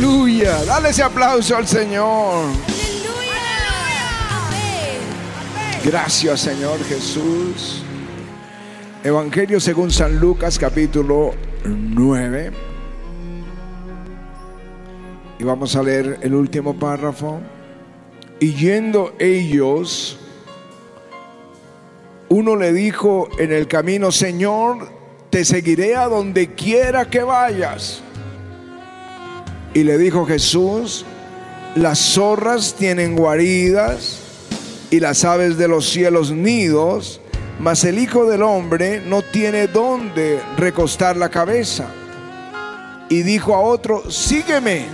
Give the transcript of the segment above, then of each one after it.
Aleluya. Dale ese aplauso al Señor. Gracias Señor Jesús. Evangelio según San Lucas capítulo 9. Y vamos a leer el último párrafo. Y yendo ellos, uno le dijo en el camino, Señor, te seguiré a donde quiera que vayas. Y le dijo Jesús, las zorras tienen guaridas y las aves de los cielos nidos, mas el Hijo del Hombre no tiene dónde recostar la cabeza. Y dijo a otro, sígueme.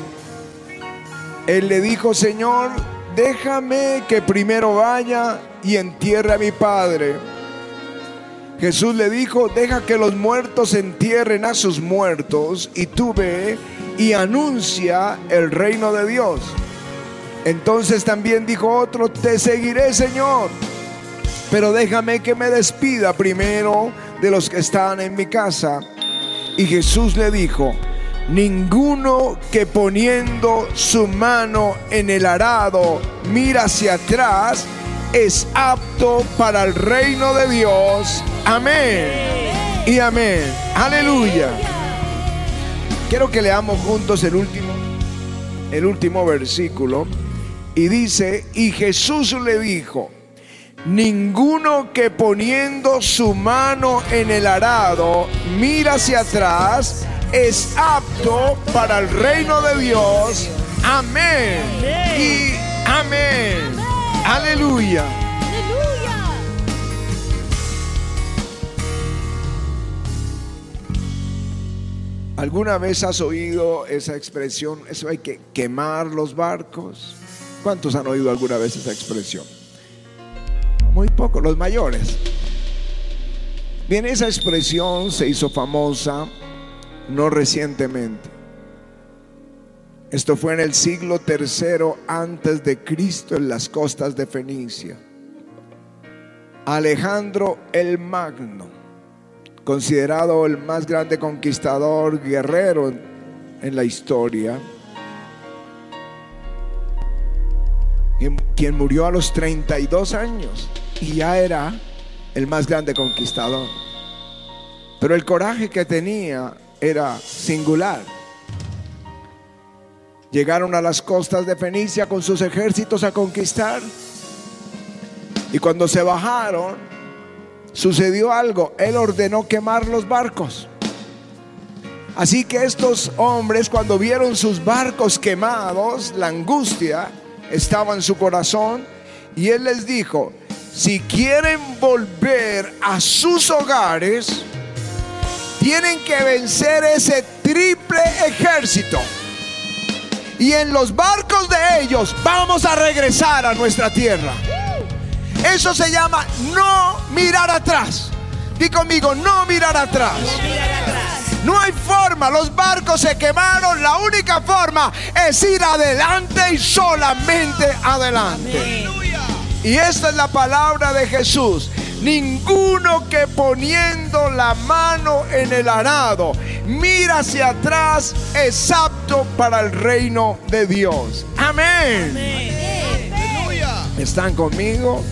Él le dijo, Señor, déjame que primero vaya y entierre a mi Padre. Jesús le dijo, deja que los muertos entierren a sus muertos y tú ve y anuncia el reino de Dios. Entonces también dijo otro, te seguiré Señor, pero déjame que me despida primero de los que están en mi casa. Y Jesús le dijo, ninguno que poniendo su mano en el arado mira hacia atrás es apto para el reino de Dios. Amén. Y amén. Aleluya. Quiero que leamos juntos el último el último versículo y dice, "Y Jesús le dijo: Ninguno que poniendo su mano en el arado mira hacia atrás es apto para el reino de Dios. Amén. Y amén. Aleluya. ¿Alguna vez has oído esa expresión? Eso hay que quemar los barcos. ¿Cuántos han oído alguna vez esa expresión? Muy pocos, los mayores. Bien, esa expresión se hizo famosa no recientemente. Esto fue en el siglo tercero antes de Cristo en las costas de Fenicia. Alejandro el Magno, considerado el más grande conquistador guerrero en la historia, quien murió a los 32 años y ya era el más grande conquistador. Pero el coraje que tenía era singular. Llegaron a las costas de Fenicia con sus ejércitos a conquistar. Y cuando se bajaron, sucedió algo. Él ordenó quemar los barcos. Así que estos hombres, cuando vieron sus barcos quemados, la angustia estaba en su corazón. Y él les dijo, si quieren volver a sus hogares, tienen que vencer ese triple ejército. Y en los barcos de ellos vamos a regresar a nuestra tierra. Eso se llama no mirar atrás. Di conmigo, no mirar atrás. No hay forma, los barcos se quemaron, la única forma es ir adelante y solamente adelante. Y esta es la palabra de Jesús. Ninguno que poniendo la mano en el arado mira hacia atrás es apto para el reino de Dios. Amén. ¿Están conmigo?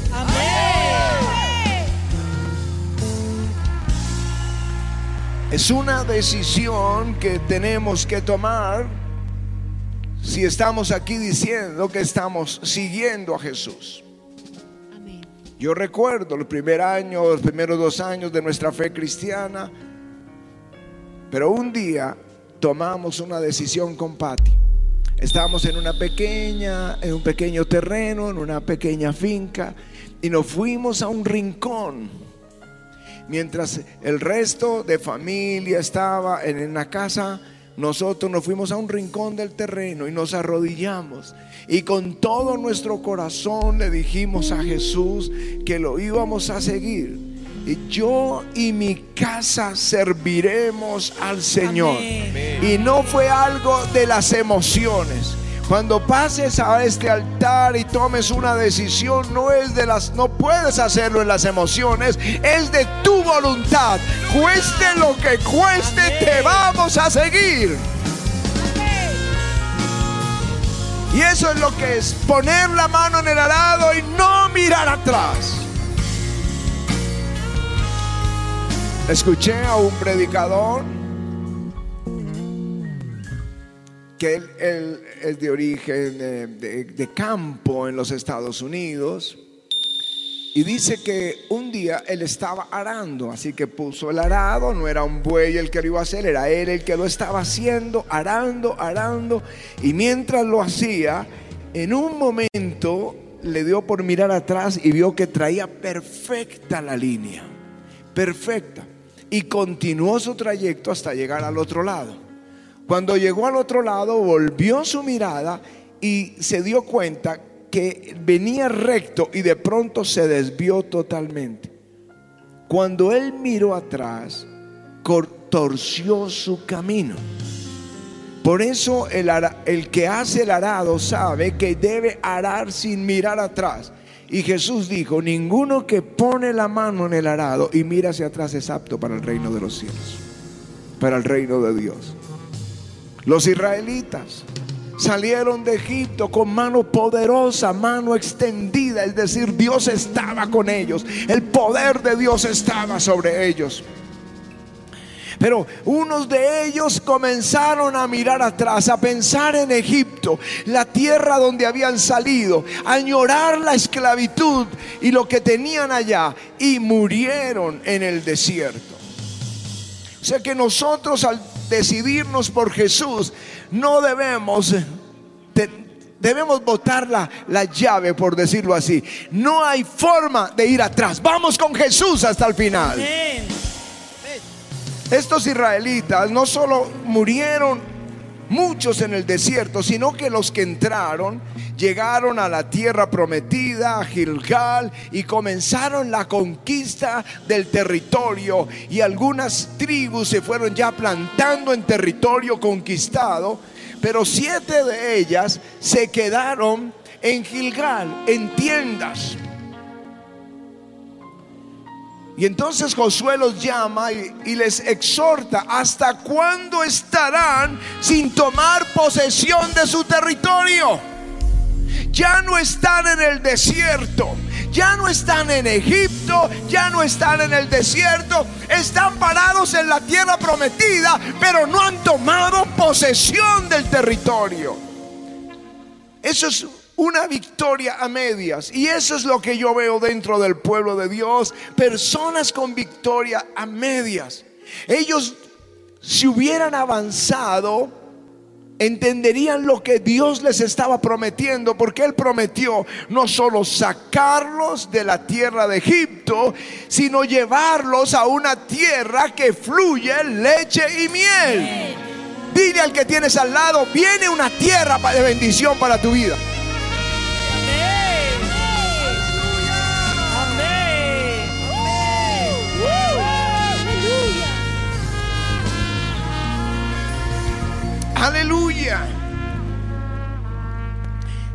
Es una decisión que tenemos que tomar si estamos aquí diciendo que estamos siguiendo a Jesús. Yo recuerdo el primer año, los primeros dos años de nuestra fe cristiana, pero un día tomamos una decisión con Patti. Estábamos en una pequeña, en un pequeño terreno, en una pequeña finca, y nos fuimos a un rincón mientras el resto de familia estaba en la casa, nosotros nos fuimos a un rincón del terreno y nos arrodillamos. Y con todo nuestro corazón le dijimos a Jesús que lo íbamos a seguir. Y yo y mi casa serviremos al Señor. Y no fue algo de las emociones. Cuando pases a este altar y tomes una decisión, no es de las, no puedes hacerlo en las emociones, es de tu voluntad. Cueste lo que cueste, te vamos a seguir. Y eso es lo que es poner la mano en el arado y no mirar atrás. Escuché a un predicador que él, es de origen de, campo en los Estados Unidos. Y dice que un día él estaba arando, así que puso el arado, no era un buey el que lo iba a hacer, era él el que lo estaba haciendo, arando, arando. Y mientras lo hacía, en un momento le dio por mirar atrás y vio que traía perfecta la línea, perfecta y continuó su trayecto hasta llegar al otro lado. Cuando llegó al otro lado, volvió su mirada y se dio cuenta que venía recto y de pronto se desvió totalmente. Cuando él miró atrás, torció su camino. Por eso el, el que hace el arado sabe que debe arar sin mirar atrás. Y Jesús dijo, ninguno que pone la mano en el arado y mira hacia atrás es apto para el reino de los cielos, para el reino de Dios. Los israelitas salieron de Egipto con mano poderosa, mano extendida, es decir, Dios estaba con ellos, el poder de Dios estaba sobre ellos. Pero unos de ellos comenzaron a mirar atrás, a pensar en Egipto, la tierra donde habían salido, a añorar la esclavitud y lo que tenían allá, y murieron en el desierto. O sea que nosotros al decidirnos por Jesús, no debemos debemos botar la, la, llave, por decirlo así. No hay forma de ir atrás. Vamos con Jesús hasta el final. Estos israelitas no solo murieron muchos en el desierto, sino que los que entraron llegaron a la tierra prometida, a Gilgal, y comenzaron la conquista del territorio. Y algunas tribus se fueron ya plantando en territorio conquistado, pero siete de ellas se quedaron en Gilgal, en tiendas. Y entonces Josué los llama y, les exhorta, ¿hasta cuándo estarán sin tomar posesión de su territorio? Ya no están en el desierto, ya no están en Egipto, ya no están en el desierto, están parados en la tierra prometida, pero no han tomado posesión del territorio. Eso es una victoria a medias. Y eso es lo que yo veo dentro del pueblo de Dios. Personas con victoria a medias. Ellos, si hubieran avanzado, entenderían lo que Dios les estaba prometiendo, porque Él prometió no solo sacarlos de la tierra de Egipto, sino llevarlos a una tierra que fluye leche y miel. Dile al que tienes al lado, viene una tierra de bendición para tu vida. Aleluya.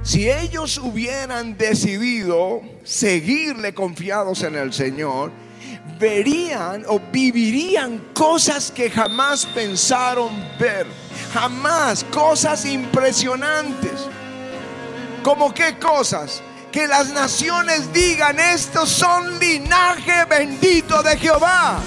Si ellos hubieran decidido seguirle confiados en el Señor, verían o vivirían cosas que jamás pensaron ver. Jamás, cosas impresionantes. ¿Como qué cosas? Que las naciones digan, estos son linaje bendito de Jehová.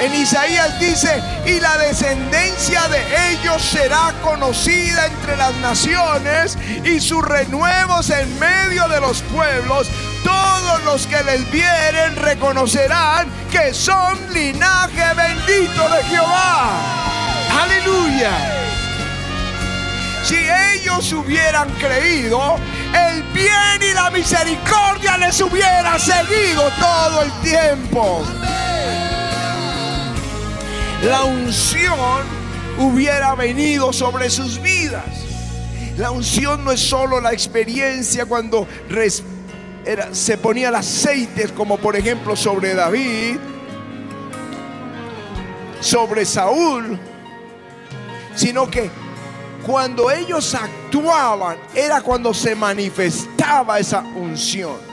En Isaías dice, y la descendencia de ellos será conocida entre las naciones y sus renuevos en medio de los pueblos. Todos los que les vieren reconocerán que son linaje bendito de Jehová. Aleluya. Si ellos hubieran creído, el bien y la misericordia les hubiera seguido todo el tiempo la unción hubiera venido sobre sus vidas. La unción no es solo la experiencia cuando se ponía el aceite, como por ejemplo sobre David, sobre Saúl, sino que cuando ellos actuaban era cuando se manifestaba esa unción.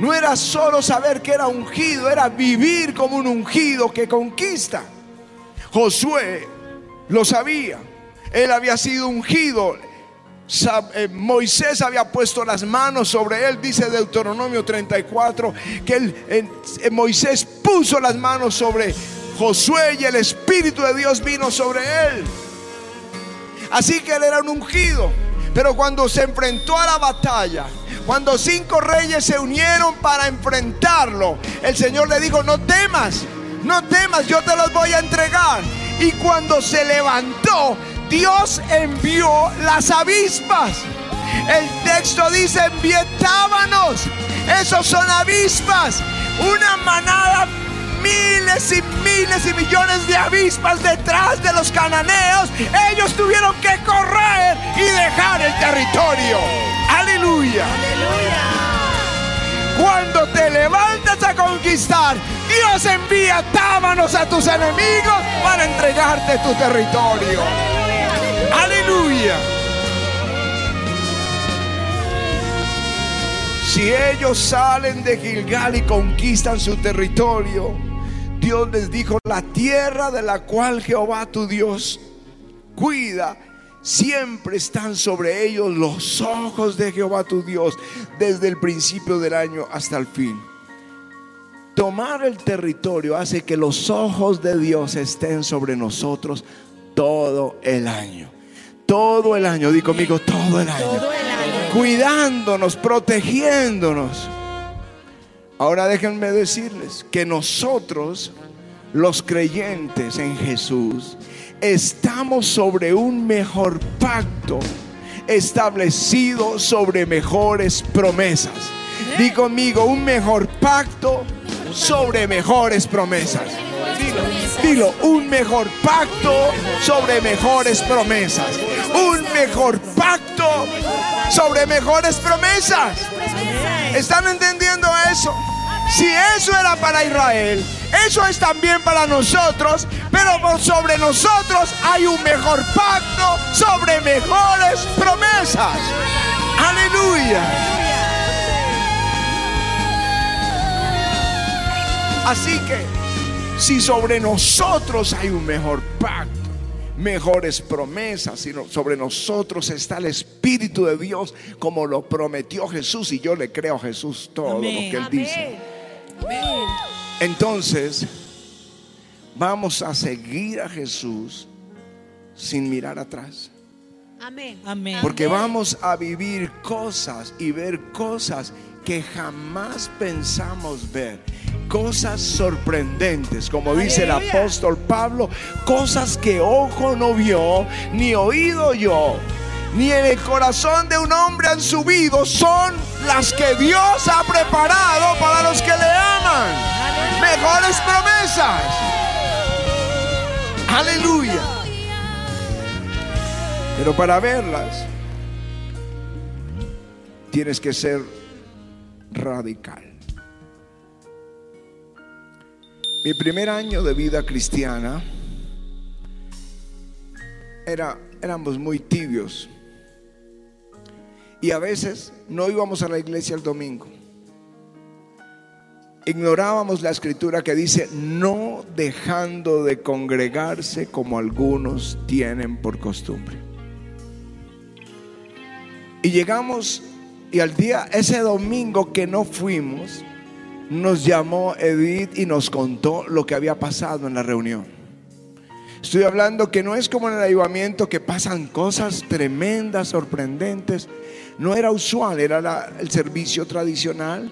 No era solo saber que era ungido, era vivir como un ungido que conquista. Josué lo sabía. Él había sido ungido. Eh, Moisés había puesto las manos sobre él, dice Deuteronomio 34, que Moisés puso las manos sobre Josué y el Espíritu de Dios vino sobre él. Así que él era un ungido. Pero cuando se enfrentó a la batalla, cuando cinco reyes se unieron para enfrentarlo, el Señor le dijo, no temas, no temas, yo te los voy a entregar. Y cuando se levantó, Dios envió las avispas. El texto dice, envié Esos son avispas. Una manada, miles y miles y millones de avispas detrás de los cananeos. Ellos tuvieron que correr y dejar el territorio. Aleluya. Cuando te levantas a conquistar, Dios envía tábanos a tus enemigos para entregarte tu territorio. Aleluya. Si ellos salen de Gilgal y conquistan su territorio, Dios les dijo, la tierra de la cual Jehová tu Dios cuida, siempre están sobre ellos los ojos de Jehová tu Dios, desde el principio del año hasta el fin. Tomar el territorio hace que los ojos de Dios estén sobre nosotros todo el año todo el año, di conmigo, todo el año. Cuidándonos, protegiéndonos. Ahora déjenme decirles que nosotros, los creyentes en Jesús, estamos sobre un mejor pacto establecido sobre mejores promesas. Di conmigo, un mejor pacto sobre mejores promesas. Dilo, un mejor pacto sobre mejores promesas. Un mejor pacto sobre mejores promesas. ¿Están entendiendo eso? Si eso era para Israel, eso es también para nosotros, pero sobre nosotros hay un mejor pacto sobre mejores promesas. Aleluya. Así que si sobre nosotros hay un mejor pacto, mejores promesas, sino sobre nosotros está el Espíritu de Dios como lo prometió Jesús y yo le creo a Jesús todo lo que él dice. Entonces, vamos a seguir a Jesús sin mirar atrás. Amén. Porque vamos a vivir cosas y ver cosas que jamás pensamos ver cosas sorprendentes, como dice el apóstol Pablo, cosas que ojo no vio, ni oído yo, ni en el corazón de un hombre han subido, son las que Dios ha preparado para los que le aman. Mejores promesas. Aleluya. Pero para verlas, tienes que ser radical. Mi primer año de vida cristiana era, éramos muy tibios. Y a veces no íbamos a la iglesia el domingo. Ignorábamos la escritura que dice, no dejando de congregarse como algunos tienen por costumbre. Y llegamos y al día, ese domingo que no fuimos, nos llamó Edith y nos contó lo que había pasado en la reunión. Estoy hablando que no es como en el ayudamiento que pasan cosas tremendas, sorprendentes. No era usual, era el servicio tradicional,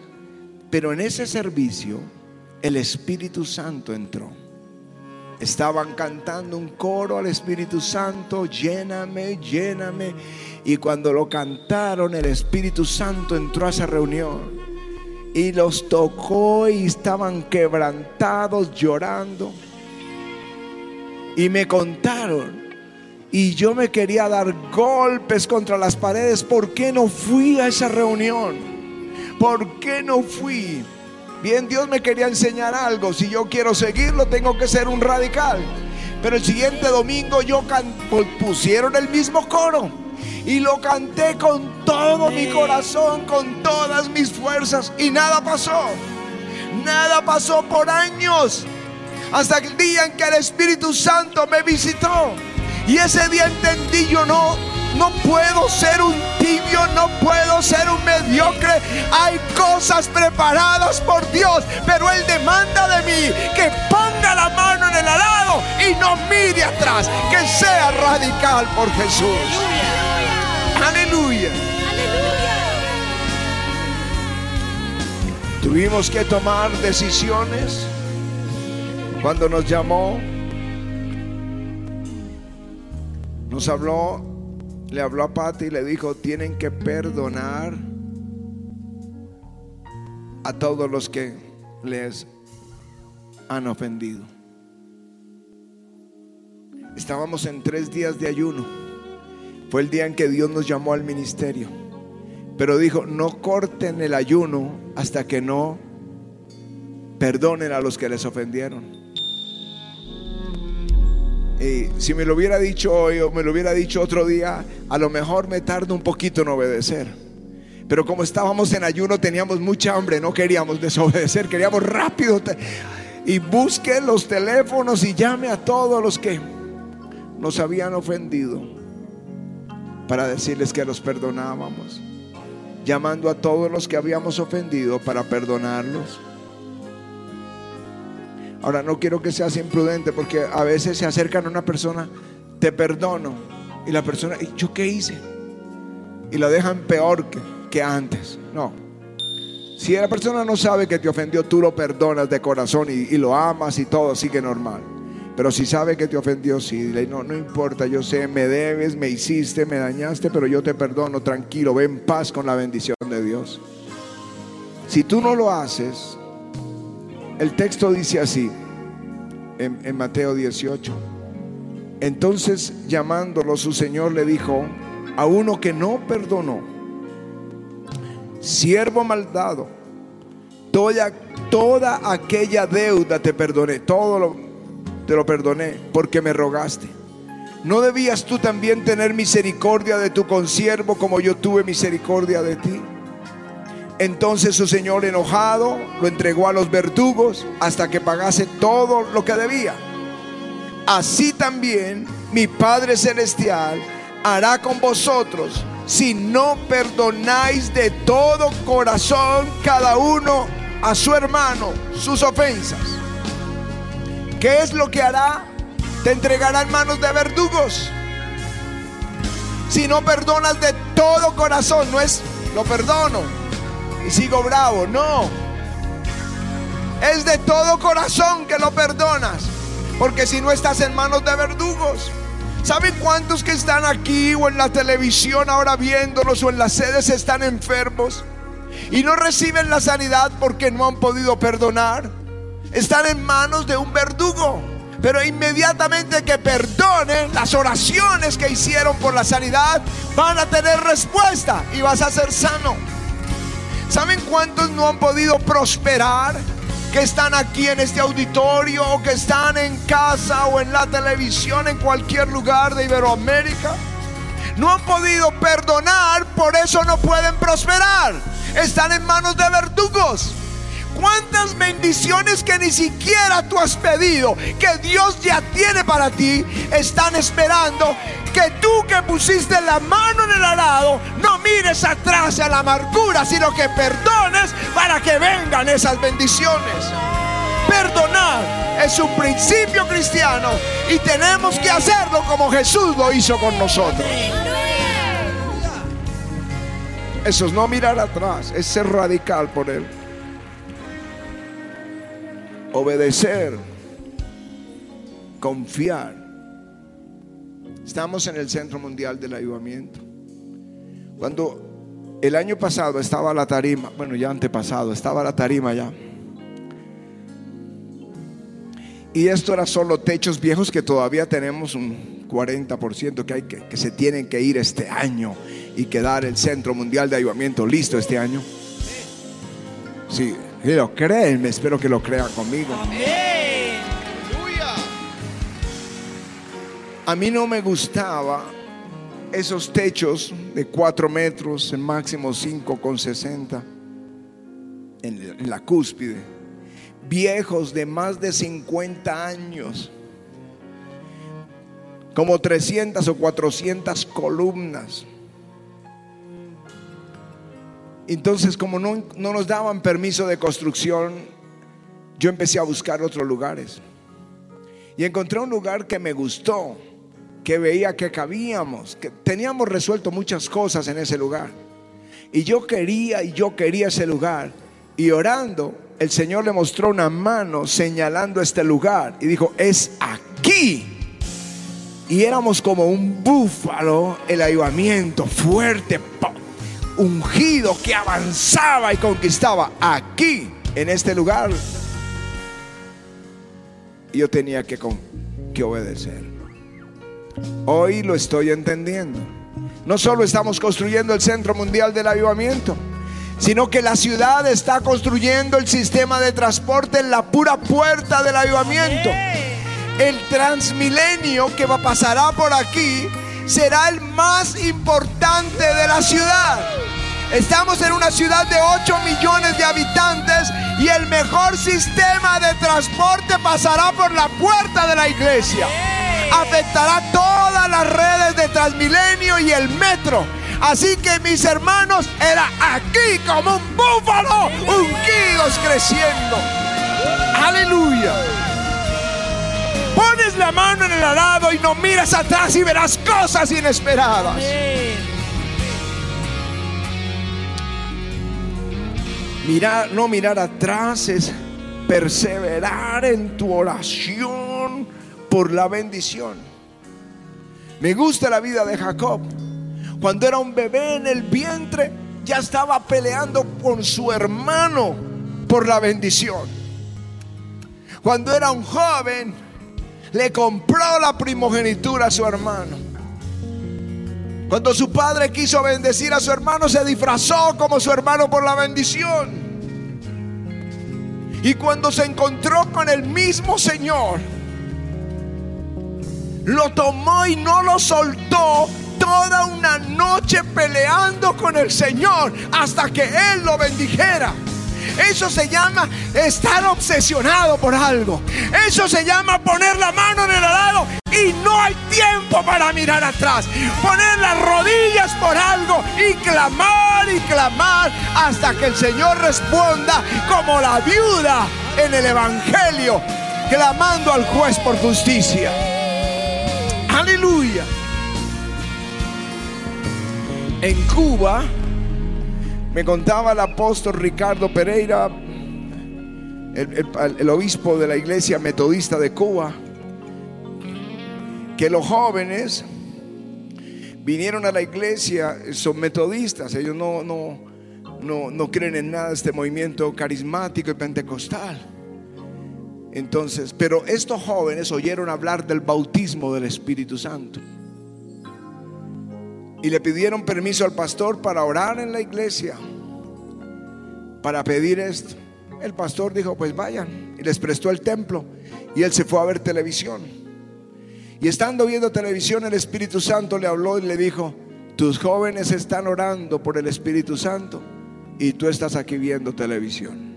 pero en ese servicio el Espíritu Santo entró. Estaban cantando un coro al Espíritu Santo, lléname, lléname. Y cuando lo cantaron, el Espíritu Santo entró a esa reunión y los tocó y estaban quebrantados, llorando. Y me contaron. Y yo me quería dar golpes contra las paredes. ¿Por qué no fui a esa reunión? ¿Por qué no fui? Bien, Dios me quería enseñar algo. Si yo quiero seguirlo, tengo que ser un radical. Pero el siguiente domingo yo pusieron el mismo coro y lo canté con todo mi corazón, con todas mis fuerzas y nada pasó. Nada pasó por años hasta el día en que el Espíritu Santo me visitó. Y ese día entendí yo no, no puedo ser un tibio, no puedo ser un mediocre. Hay cosas preparadas por Dios, pero Él demanda de mí que ponga la mano en el arado y no mire atrás, que sea radical por Jesús. Aleluya. Tuvimos que tomar decisiones cuando nos llamó. Nos habló, le habló a Pati y le dijo, tienen que perdonar a todos los que les han ofendido. Estábamos en tres días de ayuno. Fue el día en que Dios nos llamó al ministerio. Pero dijo, no corten el ayuno hasta que no perdonen a los que les ofendieron. Y si me lo hubiera dicho hoy o me lo hubiera dicho otro día, a lo mejor me tardo un poquito en obedecer. Pero como estábamos en ayuno, teníamos mucha hambre, no queríamos desobedecer, queríamos rápido. Y busque los teléfonos y llame a todos los que nos habían ofendido para decirles que los perdonábamos llamando a todos los que habíamos ofendido para perdonarlos. Ahora no quiero que seas imprudente porque a veces se acercan a una persona, te perdono, y la persona, ¿y yo qué hice? Y la dejan peor que, que antes. No. Si la persona no sabe que te ofendió, tú lo perdonas de corazón y, lo amas y todo sigue normal. Pero si sabe que te ofendió, sí, no, no importa, yo sé, me debes, me hiciste, me dañaste, pero yo te perdono, tranquilo, ve en paz con la bendición de Dios. Si tú no lo haces, el texto dice así, en, Mateo 18. Entonces llamándolo su Señor le dijo a uno que no perdonó, siervo maldado, toda, toda aquella deuda te perdoné, todo lo te lo perdoné porque me rogaste. ¿No debías tú también tener misericordia de tu consiervo como yo tuve misericordia de ti? Entonces su señor enojado lo entregó a los verdugos hasta que pagase todo lo que debía. Así también mi Padre Celestial hará con vosotros si no perdonáis de todo corazón cada uno a su hermano sus ofensas. ¿Qué es lo que hará? Te entregará en manos de verdugos. Si no perdonas de todo corazón, no es lo perdono sigo bravo, no. Es de todo corazón que lo perdonas, porque si no estás en manos de verdugos. ¿Saben cuántos que están aquí o en la televisión ahora viéndolos o en las sedes están enfermos y no reciben la sanidad porque no han podido perdonar? están en manos de un verdugo. Pero inmediatamente que perdonen las oraciones que hicieron por la sanidad, van a tener respuesta y vas a ser sano. ¿Saben cuántos no han podido prosperar? Que están aquí en este auditorio o que están en casa o en la televisión en cualquier lugar de Iberoamérica. No han podido perdonar, por eso no pueden prosperar. Están en manos de verdugos cuántas bendiciones que ni siquiera tú has pedido, que Dios ya tiene para ti, están esperando que tú que pusiste la mano en el arado, no mires atrás a la amargura, sino que perdones para que vengan esas bendiciones. Perdonar es un principio cristiano y tenemos que hacerlo como Jesús lo hizo con nosotros. Eso es no mirar atrás, es ser radical por Él obedecer, confiar. Estamos en el Centro Mundial del Ayudamiento. Cuando el año pasado estaba la tarima, bueno, ya antepasado, estaba la tarima ya. Y esto era solo techos viejos que todavía tenemos un 40% que, hay que, que se tienen que ir este año y quedar el Centro Mundial de Ayudamiento listo este año. Sí, y lo creen, espero que lo crean conmigo. A mí no me gustaba esos techos de 4 metros, en máximo 5 con 60 en la cúspide, viejos de más de 50 años, como 300 o 400 columnas. Entonces, como no, no, nos daban permiso de construcción, yo empecé a buscar otros lugares. Y encontré un lugar que me gustó, que veía que cabíamos, que teníamos resuelto muchas cosas en ese lugar. Y yo quería y yo quería ese lugar. Y orando, el Señor le mostró una mano señalando este lugar y dijo, es aquí. Y éramos como un búfalo, el ayudamiento fuerte, ungido que avanzaba y conquistaba aquí, en este lugar. Yo tenía que, que obedecer. Hoy lo estoy entendiendo. No solo estamos construyendo el Centro Mundial del Avivamiento, sino que la ciudad está construyendo el sistema de transporte en la pura puerta del avivamiento. El transmilenio que pasará por aquí será el más importante de la ciudad. Estamos en una ciudad de 8 millones de habitantes y el mejor sistema de transporte pasará por la puerta de la iglesia. Afectará todas las redes de Transmilenio y el metro. Así que mis hermanos, era aquí como un búfalo, ungidos creciendo. Aleluya. Pones la mano en el arado y no miras atrás y verás cosas inesperadas. Mirar, no mirar atrás es perseverar en tu oración por la bendición. Me gusta la vida de Jacob. Cuando era un bebé en el vientre, ya estaba peleando con su hermano por la bendición. Cuando era un joven, le compró la primogenitura a su hermano. Cuando su padre quiso bendecir a su hermano, se disfrazó como su hermano por la bendición. Y cuando se encontró con el mismo Señor, lo tomó y no lo soltó toda una noche peleando con el Señor hasta que Él lo bendijera. Eso se llama estar obsesionado por algo. Eso se llama poner la mano en el arado y no hay tiempo para mirar atrás. Poner las rodillas por algo y clamar y clamar hasta que el Señor responda como la viuda en el Evangelio, clamando al juez por justicia. Aleluya. En Cuba, me contaba el apóstol Ricardo Pereira, el, obispo de la iglesia metodista de Cuba, que los jóvenes vinieron a la iglesia, son metodistas, ellos no, no, no, no creen en nada de este movimiento carismático y pentecostal. Entonces, pero estos jóvenes oyeron hablar del bautismo del Espíritu Santo y le pidieron permiso al pastor para orar en la iglesia, para pedir esto. El pastor dijo, pues vayan, y les prestó el templo, y él se fue a ver televisión. Y estando viendo televisión, el Espíritu Santo le habló y le dijo, tus jóvenes están orando por el Espíritu Santo, y tú estás aquí viendo televisión.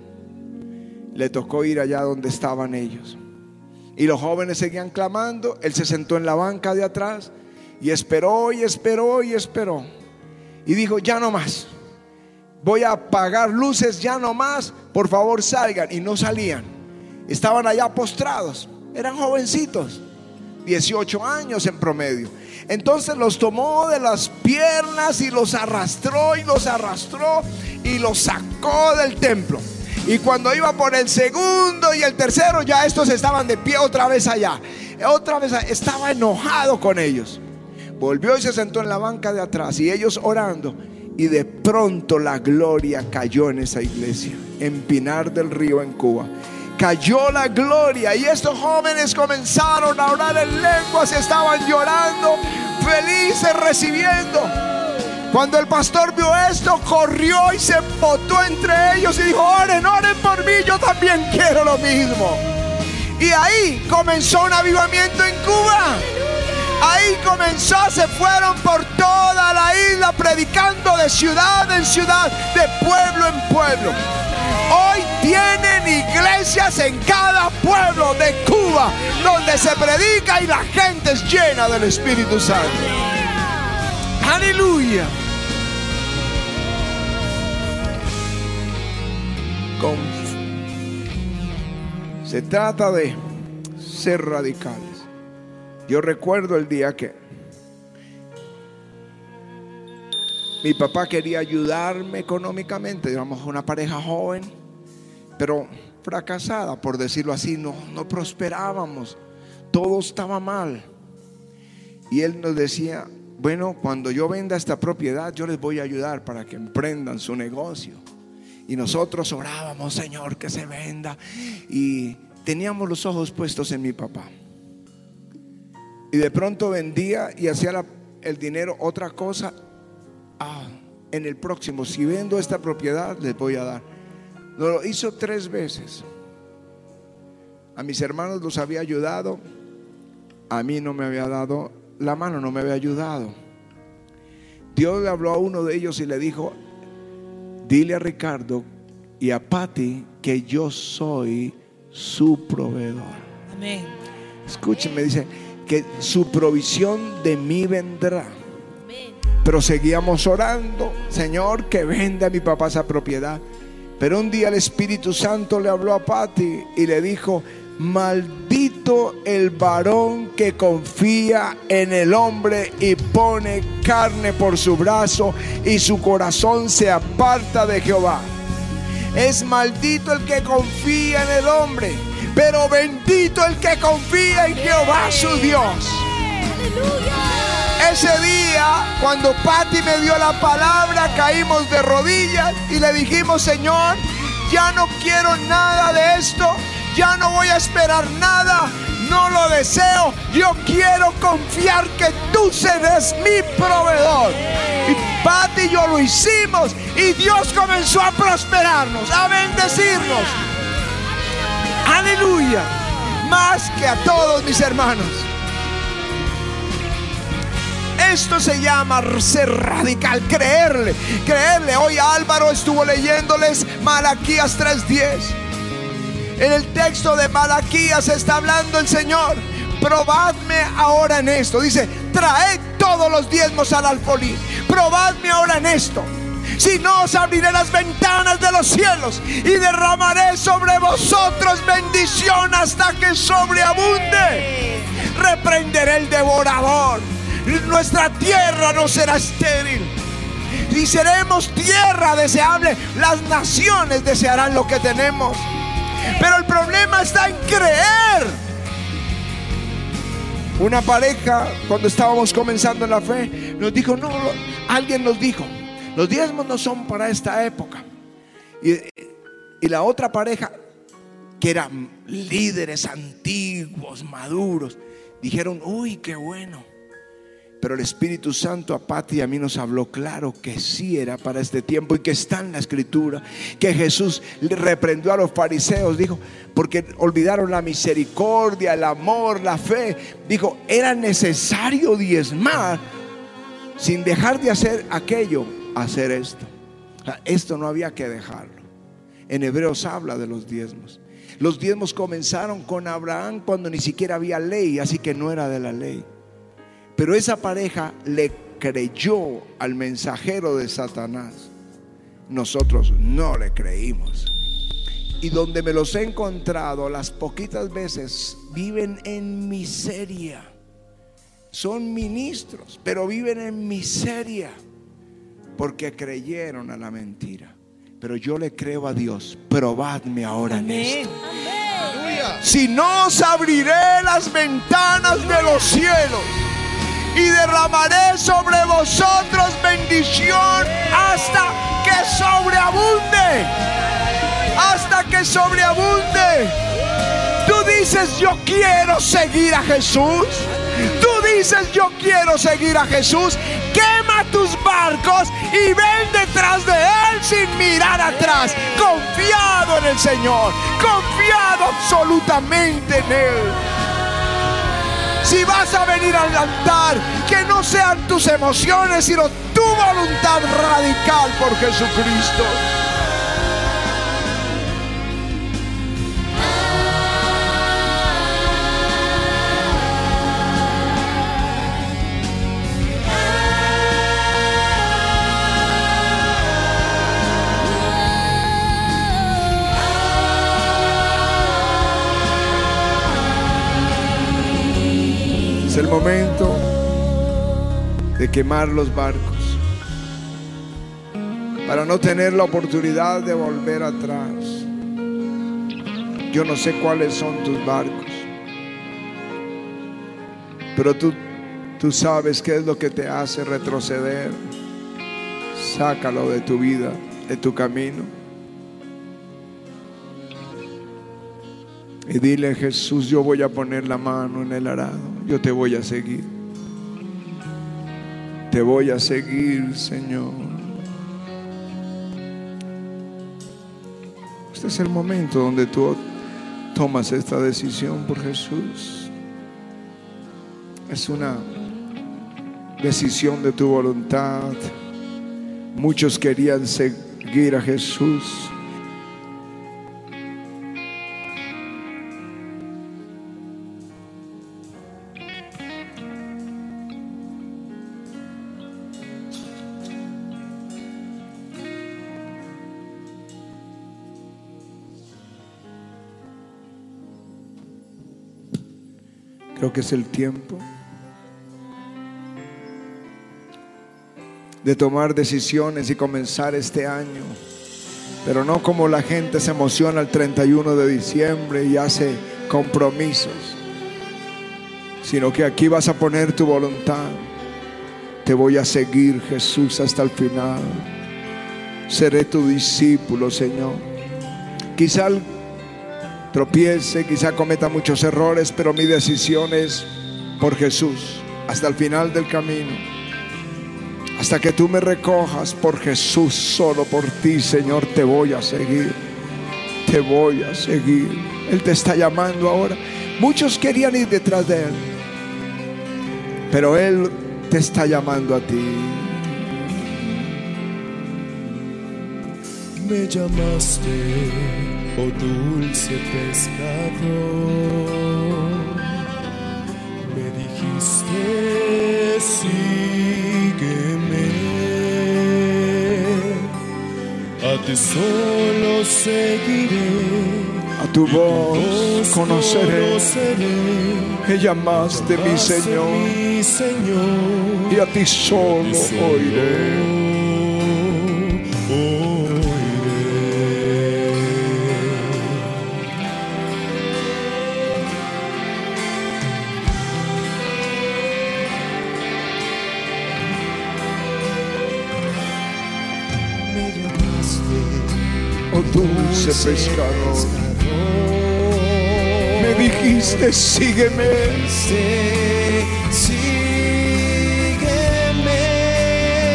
Le tocó ir allá donde estaban ellos. Y los jóvenes seguían clamando, él se sentó en la banca de atrás y esperó y esperó y esperó. Y dijo, ya no más. Voy a apagar luces, ya no más. Por favor salgan. Y no salían. Estaban allá postrados. Eran jovencitos. 18 años en promedio. Entonces los tomó de las piernas y los arrastró y los arrastró y los sacó del templo. Y cuando iba por el segundo y el tercero, ya estos estaban de pie otra vez allá. Otra vez estaba enojado con ellos. Volvió y se sentó en la banca de atrás y ellos orando. Y de pronto la gloria cayó en esa iglesia, en Pinar del Río, en Cuba. Cayó la gloria y estos jóvenes comenzaron a orar en lenguas estaban llorando, felices recibiendo. Cuando el pastor vio esto, corrió y se botó entre ellos y dijo, oren, oren por mí, yo también quiero lo mismo. Y ahí comenzó un avivamiento en Cuba. Ahí comenzó, se fueron por toda la isla predicando de ciudad en ciudad, de pueblo en pueblo. Hoy tienen iglesia iglesias en cada pueblo de Cuba donde se predica y la gente es llena del Espíritu Santo. Aleluya. Se trata de ser radicales. Yo recuerdo el día que mi papá quería ayudarme económicamente, éramos una pareja joven, pero fracasada, por decirlo así, no, no prosperábamos, todo estaba mal. Y él nos decía, bueno, cuando yo venda esta propiedad, yo les voy a ayudar para que emprendan su negocio. Y nosotros orábamos, Señor, que se venda. Y teníamos los ojos puestos en mi papá. Y de pronto vendía y hacía el dinero otra cosa. Ah, en el próximo, si vendo esta propiedad, les voy a dar. Lo hizo tres veces. A mis hermanos los había ayudado. A mí no me había dado la mano, no me había ayudado. Dios le habló a uno de ellos y le dijo, dile a Ricardo y a Patti que yo soy su proveedor. Amén. Escúchenme, dice que su provisión de mí vendrá. Pero seguíamos orando, Señor, que venda a mi papá esa propiedad. Pero un día el Espíritu Santo le habló a Patti y le dijo, maldito el varón que confía en el hombre y pone carne por su brazo y su corazón se aparta de Jehová. Es maldito el que confía en el hombre, pero bendito el que confía en Jehová su Dios. Ese día, cuando Patti me dio la palabra, caímos de rodillas y le dijimos, Señor, ya no quiero nada de esto, ya no voy a esperar nada, no lo deseo, yo quiero confiar que tú serás mi proveedor. Y Pati y yo lo hicimos y Dios comenzó a prosperarnos, a bendecirnos. Aleluya. Más que a todos mis hermanos. Esto se llama ser radical, creerle, creerle. Hoy Álvaro estuvo leyéndoles Malaquías 3:10. En el texto de Malaquías está hablando el Señor. Probadme ahora en esto. Dice, traed todos los diezmos al alfolí. Probadme ahora en esto. Si no, os abriré las ventanas de los cielos y derramaré sobre vosotros bendición hasta que sobreabunde. Reprenderé el devorador nuestra tierra no será estéril. Y seremos tierra deseable. Las naciones desearán lo que tenemos. Pero el problema está en creer. Una pareja, cuando estábamos comenzando en la fe, nos dijo, no, alguien nos dijo, los diezmos no son para esta época. Y, la otra pareja, que eran líderes antiguos, maduros, dijeron, uy, qué bueno. Pero el Espíritu Santo a Pati y a mí nos habló claro que sí era para este tiempo y que está en la escritura. Que Jesús reprendió a los fariseos, dijo, porque olvidaron la misericordia, el amor, la fe. Dijo, era necesario diezmar sin dejar de hacer aquello, hacer esto. esto no había que dejarlo. En Hebreos habla de los diezmos. Los diezmos comenzaron con Abraham cuando ni siquiera había ley, así que no era de la ley. Pero esa pareja le creyó al mensajero de Satanás. Nosotros no le creímos. Y donde me los he encontrado, las poquitas veces viven en miseria. Son ministros, pero viven en miseria porque creyeron a la mentira. Pero yo le creo a Dios. Probadme ahora en esto. Si no os abriré las ventanas de los cielos y derramaré sobre vosotros bendición hasta que sobreabunde. Hasta que sobreabunde. Tú dices, yo quiero seguir a Jesús. Tú dices, yo quiero seguir a Jesús. Quema tus y ven detrás de Él sin mirar atrás. Confiado en el Señor. Confiado absolutamente en Él. Si vas a venir al altar, que no sean tus emociones, sino tu voluntad radical por Jesucristo. Momento de quemar los barcos para no tener la oportunidad de volver atrás. Yo no sé cuáles son tus barcos, pero tú, tú sabes qué es lo que te hace retroceder. Sácalo de tu vida, de tu camino. Y dile, Jesús, yo voy a poner la mano en el arado, yo te voy a seguir. Te voy a seguir, Señor. Este es el momento donde tú tomas esta decisión por Jesús. Es una decisión de tu voluntad. Muchos querían seguir a Jesús. Que es el tiempo de tomar decisiones y comenzar este año. Pero no como la gente se emociona el 31 de diciembre y hace compromisos, sino que aquí vas a poner tu voluntad. Te voy a seguir, Jesús, hasta el final. Seré tu discípulo, Señor. Quizá tropiece, quizá cometa muchos errores, pero mi decisión es por Jesús, hasta el final del camino. Hasta que tú me recojas por Jesús, solo por ti, Señor, te voy a seguir. Te voy a seguir. Él te está llamando ahora. Muchos querían ir detrás de Él, pero Él te está llamando a ti. Me llamaste, oh dulce pescador. Me dijiste, sígueme. A ti solo seguiré. A tu voz conoceré conoceré. que llamaste mi Llamaste Señor mi Señor. y a ti solo oiré. Dulce pescador, me dijiste sígueme. sígueme.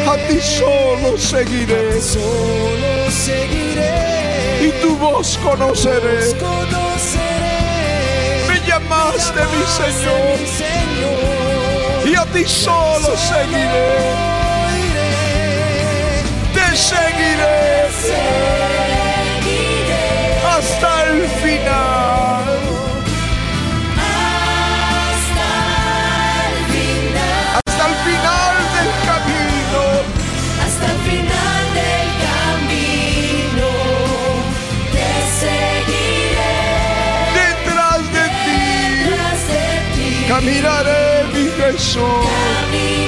A ti solo seguiré Solo seguiré. y tu voz conoceré. Me llamaste mi Señor Mi Señor. y a ti solo seguiré. Te Seguiré. Caminaré mi Jesús.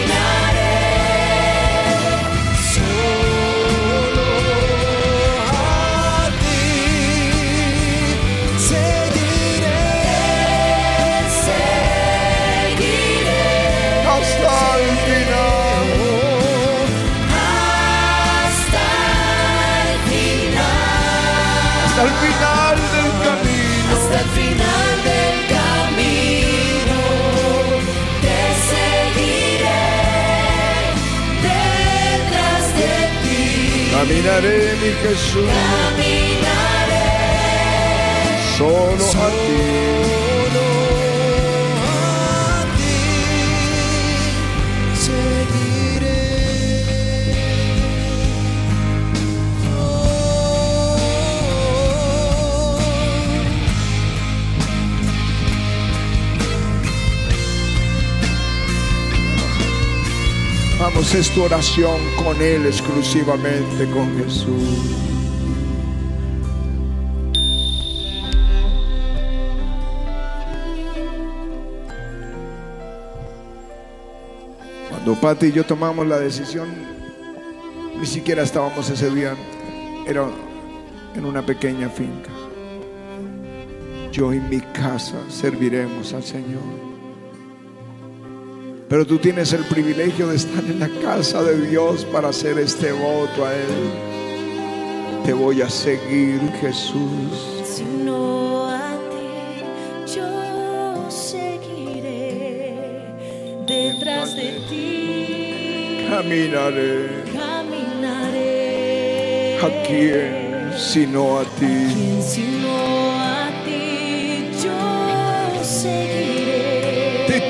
Caminaré mi Jesús caminaré solo a ti. Vamos, es tu oración con Él exclusivamente, con Jesús. Cuando Pati y yo tomamos la decisión, ni siquiera estábamos ese día, era en una pequeña finca. Yo y mi casa serviremos al Señor. Pero tú tienes el privilegio de estar en la casa de Dios para hacer este voto a Él. Te voy a seguir, Jesús. Sino a ti yo seguiré detrás de ti. Caminaré Caminaré. a quién, sino a ti. Sino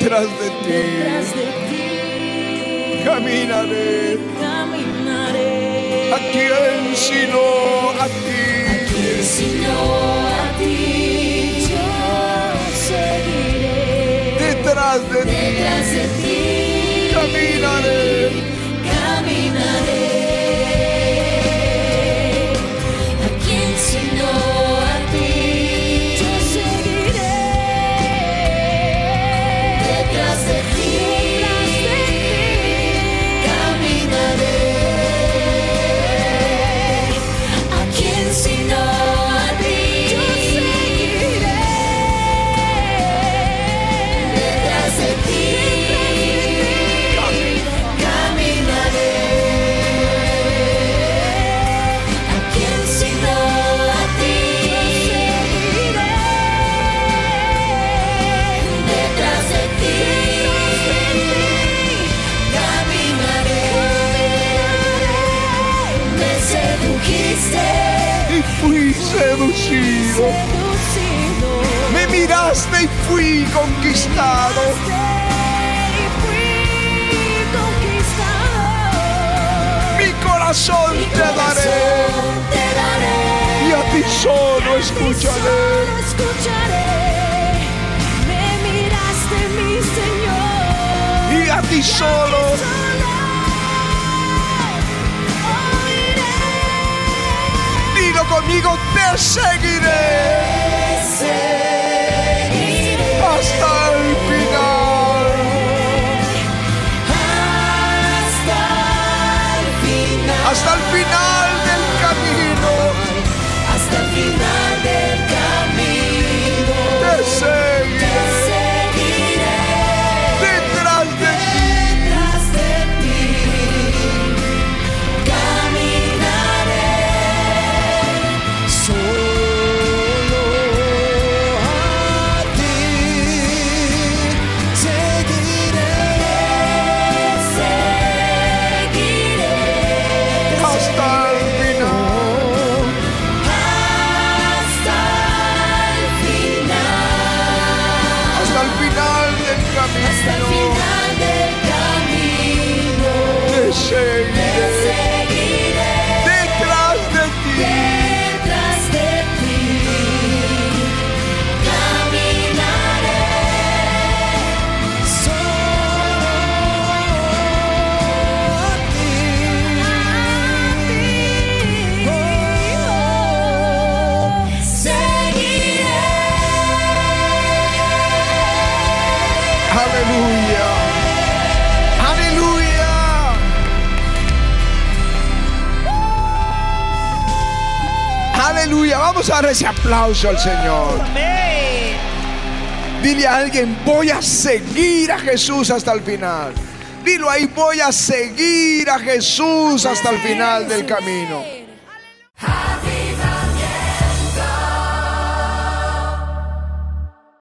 Detrás de detrás ti. de ti. Caminaré Caminaré. a quién, sino a ti. Quien sino a ti yo seguiré Detrás de ti. detrás de ti. Caminaré. Fui conquistado. Mi corazón te daré. Y a ti solo escucharé. Me miraste, mi Señor. Y a ti solo. conmigo, te. Seguiré. Aplauso al Señor. Dile a alguien, voy a seguir a Jesús hasta el final. Dilo ahí, voy a seguir a Jesús hasta el final del camino.